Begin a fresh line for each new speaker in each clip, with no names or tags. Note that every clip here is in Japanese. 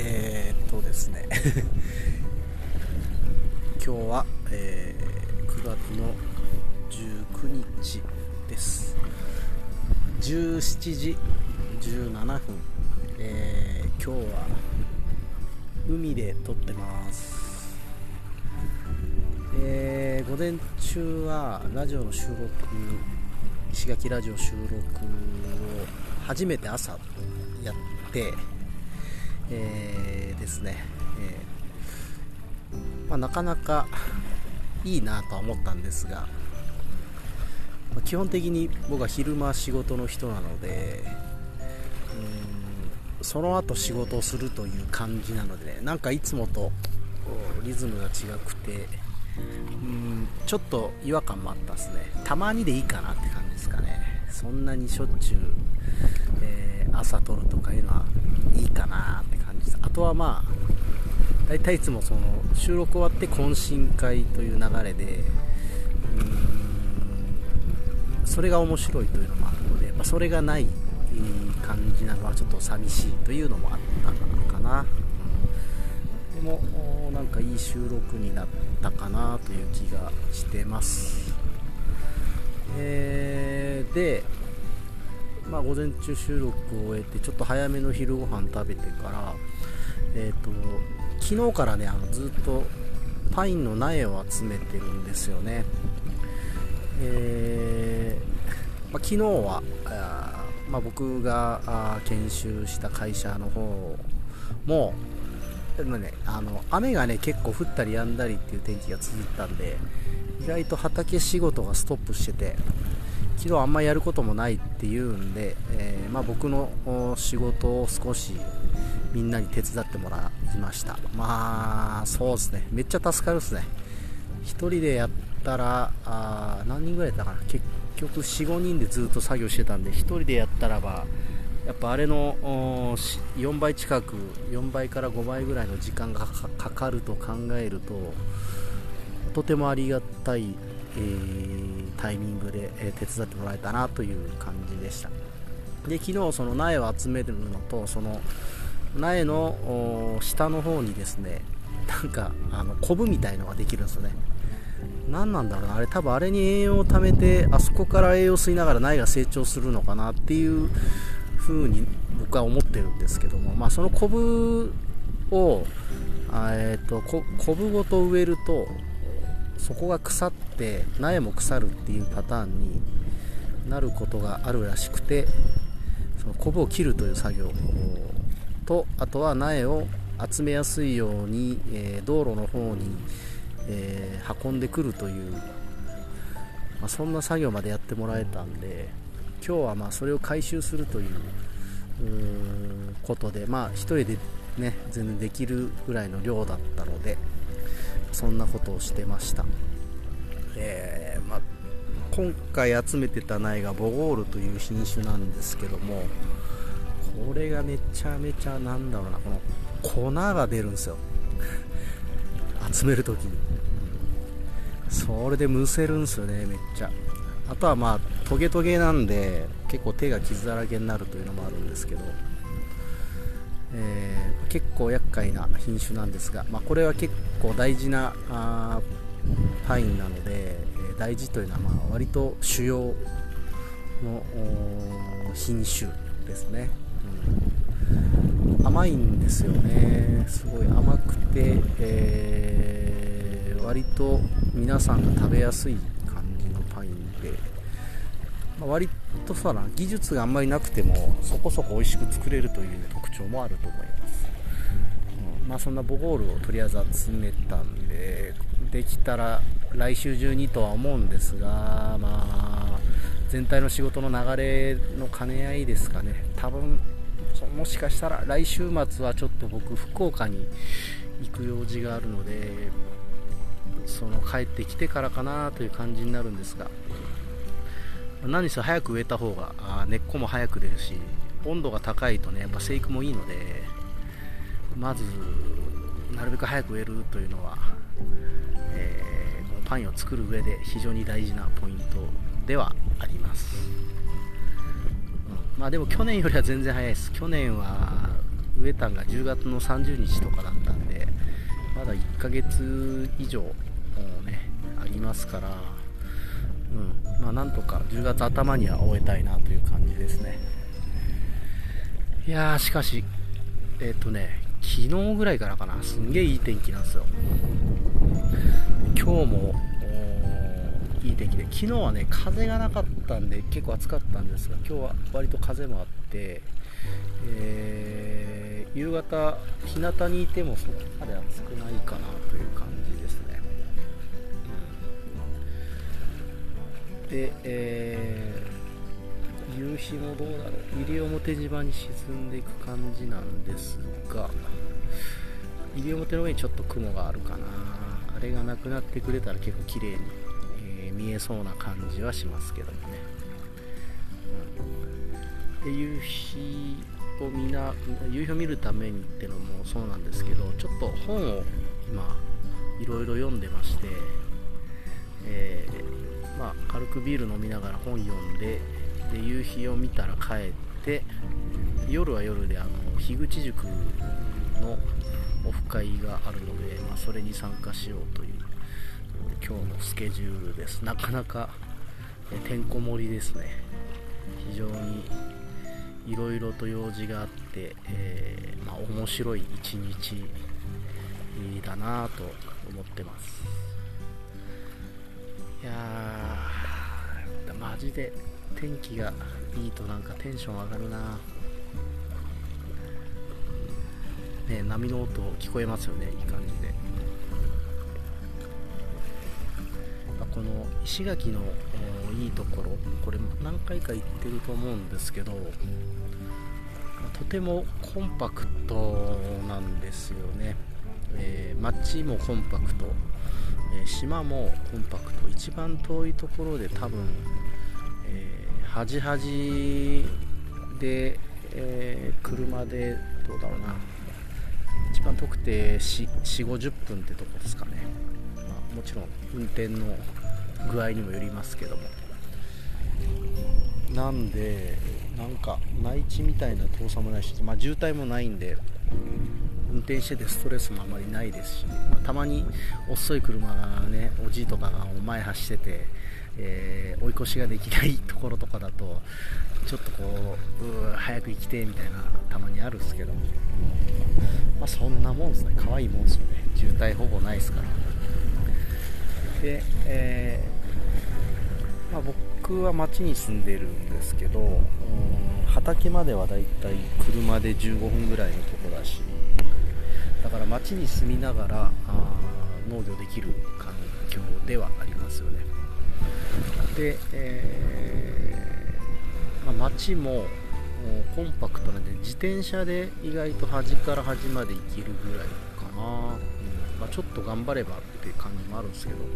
えー、っとですね。今日は、えー、9月の19日です。17時17分、えー、今日は海で撮ってます。えー、午前中はラジオの収録石垣ラジオ収録を初めて朝やってえー、ですね、えー、まあ、なかなかいいなとは思ったんですが、まあ、基本的に僕は昼間仕事の人なのでうんその後仕事をするという感じなので、ね、なんかいつもとリズムが違くてうんちょっと違和感もあったですね。たまにでいいかなって感じですかね。そんなにしょっちゅう、えー、朝撮るとかいうのはいいかなって感じ。です。あとはまあ大体いつもその収録終わって懇親会という流れでそれが面白いというのもあるので、まあ、それがない感じなのはちょっと寂しいというのもあったのかな。でもなんかいい収録になったかなという気がしてます。えー、でまあ、午前中収録を終えてちょっと早めの昼ご飯食べてから、えーと、昨日からねあのずっとパインの苗を集めてるんですよね、えー、まあ、昨日はあ、まあ、僕が研修した会社の方もでもね、あの雨がね結構降ったり止んだりっていう天気が続いたんで意外と畑仕事がストップしてて昨日あんまやることもないっていうんで、えー、まあ、僕の仕事を少しみんなに手伝ってもらいました。まあそうですね。めっちゃ助かるっすね。1人でやったらあ何人ぐらいだったかな。結局45人でずっと作業してたんで1人でやったらばやっぱあれの4倍近く4倍から5倍ぐらいの時間がかかると考えるととてもありがたいえー、タイミングで、え手伝ってもらえたなという感じでした。で昨日その苗を集めるのとその苗の下の方にですねなんかあのコブみたいのができるんですよね。何なんだろうな。あれ多分あれに栄養を貯めてあそこから栄養を吸いながら苗が成長するのかなっていう風に僕は思ってるんですけども。まあそのコブをえーと、とコブごと植えるとそこが腐って苗も腐るっていうパターンになることがあるらしくてそのコブを切るという作業とあとは苗を集めやすいように、えー、道路の方に、えー、運んでくるという、まあ、そんな作業までやってもらえたんで今日はまあそれを回収するということでまあ1人でね全然できるぐらいの量だったのでそんなことをしてました、えー、ま、今回集めてた苗がボゴールという品種なんですけどもこれがめちゃめちゃなんだろうなこの粉が出るんですよ。集めるときに。それでむせるんですよねめっちゃ。あとはまあトゲトゲなんで結構手が傷だらけになるというのもあるんですけど。えー、結構厄介な品種なんですが、まあ、これは結構大事なあパインなので、えー、大事というのはまあ割と主要の品種ですね、うん、甘いんですよね。すごい甘くて、えー、割と皆さんが食べやすい感じのパインで、まあ、割とさ技術があんまりなくてもそこそこ美味しく作れるという特徴もあると思います、うん、まあそんなボゴールをとりあえず集めたんでできたら来週中にとは思うんですがまあ全体の仕事の流れの兼ね合いですかね。多分もしかしたら来週末はちょっと僕福岡に行く用事があるのでその帰ってきてからかなという感じになるんですが。何せ早く植えた方が根っこも早く出るし温度が高いとねやっぱ生育もいいのでまずなるべく早く植えるというのは、えー、このパンを作る上で非常に大事なポイントではあります、うん、まあでも去年よりは全然早いです。去年は植えたんが10月の30日とかだったんでまだ1ヶ月以上もうねありますからうん。まあなんとか10月頭には終えたいなという感じですね。いやーしかしえっ、とね昨日ぐらいからかな。すんげえいい天気なんですよ。今日もいい天気で。昨日はね風がなかったんで結構暑かったんですが今日は割と風もあって、えー、夕方日向にいてもそこまで暑くないかなという感じですね、で、えー、夕日もどうだろう西表島に沈んでいく感じなんですが西表の上にちょっと雲があるかな。あれがなくなってくれたら結構綺麗にえ見えそうな感じはしますけどもね、うん、で夕日をみな夕日を見るためにってのもそうなんですけどちょっと本を今いろいろ読んでまして、えー、まあ、軽くビール飲みながら本読んでで夕日を見たら帰って夜は夜であの樋口塾のオフ会があるので、まあ、それに参加しようという今日のスケジュールです。なかなかてんこ盛りですね。非常にいろいろと用事があって、えー、まあ、面白い一日だなと思ってます。いやーマジで天気がいいとなんかテンション上がるな。ね波の音聞こえますよねいい感じで。この石垣のいいところこれ何回か行ってると思うんですけどとてもコンパクトなんですよね、えー、街もコンパクト、えー、島もコンパクト。一番遠いところで多分、端々で、えー、車でどうだろうな。一番遠くて4 5 0分ってとこですかね、まあ、もちろん運転の具合にもよりますけども。なんでなんか内地みたいな遠さもないし、まあ、渋滞もないんで運転しててストレスもあまりないですし、まあ、たまに遅い車がねおじいとかが前走ってて、えー、追い越しができないところとかだとちょっとこう早く行きてみたいなたまにあるんですけど、まあ、そんなもんですね。可愛いもんですよね。渋滞ほぼないですから。で、えー、まあ、僕は町に住んでるんですけど畑まではだいたい車で15分ぐらいのとこだしだから町に住みながら農業できる環境ではありますよね。で、えー、まあ、町もコンパクトなんで自転車で意外と端から端まで行けるぐらいかな。うん。まあ、ちょっと頑張ればっていう感じもあるんですけど、う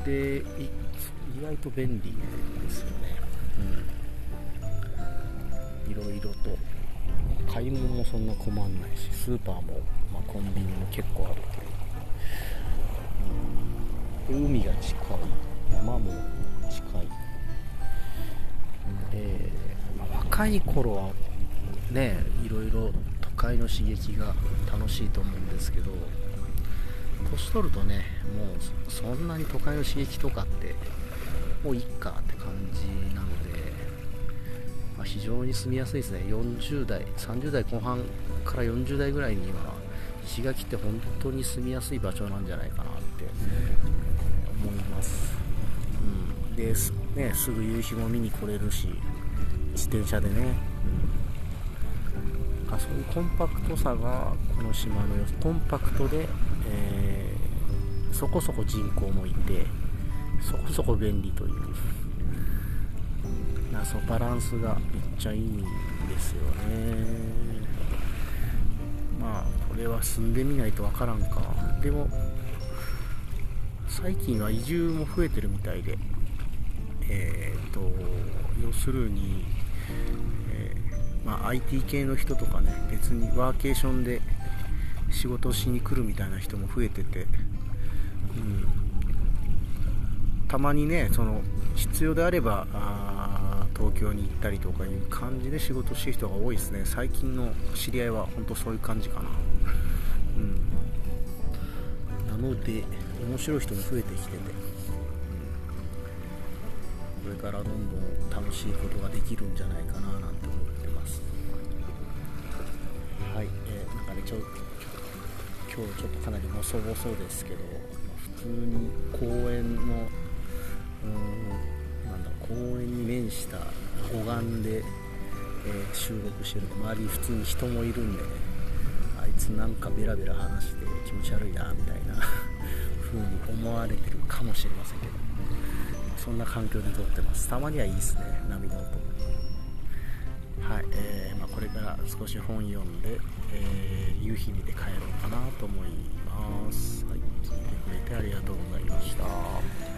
ん、で意外と便利ですよね、うん、いろいろと。買い物もそんな困んないしスーパーも、まあ、コンビニも結構あるという、うん、海が近い。山も近い、えーまあ、若い頃はねいろいろ都会の刺激が楽しいと思うんですけど年取るとねもうそんなに都会の刺激とかってもういっかって感じなので、まあ、非常に住みやすいですね。40代30代後半から40代ぐらいには石垣って本当に住みやすい場所なんじゃないかなって思います、うん、で、ね、すぐ夕日も見に来れるし自転車でね、かそういうコンパクトさがこの島のコンパクトで、えー、そこそこ人口もいてそこそこ便利という。なそバランスがめっちゃいいんですよね。まあこれは住んでみないとわからんか。でも最近は移住も増えてるみたいで。えっ、ー、と要するにまあ、IT 系の人とかね別にワーケーションで仕事しに来るみたいな人も増えてて、うん、たまにねその必要であればあ東京に行ったりとかいう感じで仕事してる人が多いですね。最近の知り合いは本当そういう感じかな。うん。なので面白い人も増えてきてて、うん、これからどんどん楽しいことができるんじゃないかななんて思ってます。はい、えー、なんかねちょっと今日ちょっとかなり細々ですけど普通に公園のうん公園に面した護岸で、えー、収録してる周りに普通に人もいるんでねあいつなんかベラベラ話して気持ち悪いなみたいな 風に思われてるかもしれませんけどそんな環境で撮ってますたまにはいいですね波の音はい、えー、まあ、これから少し本読んで、えー、夕日見て帰ろうかなと思います。はい、聞いてくれてありがとうございました。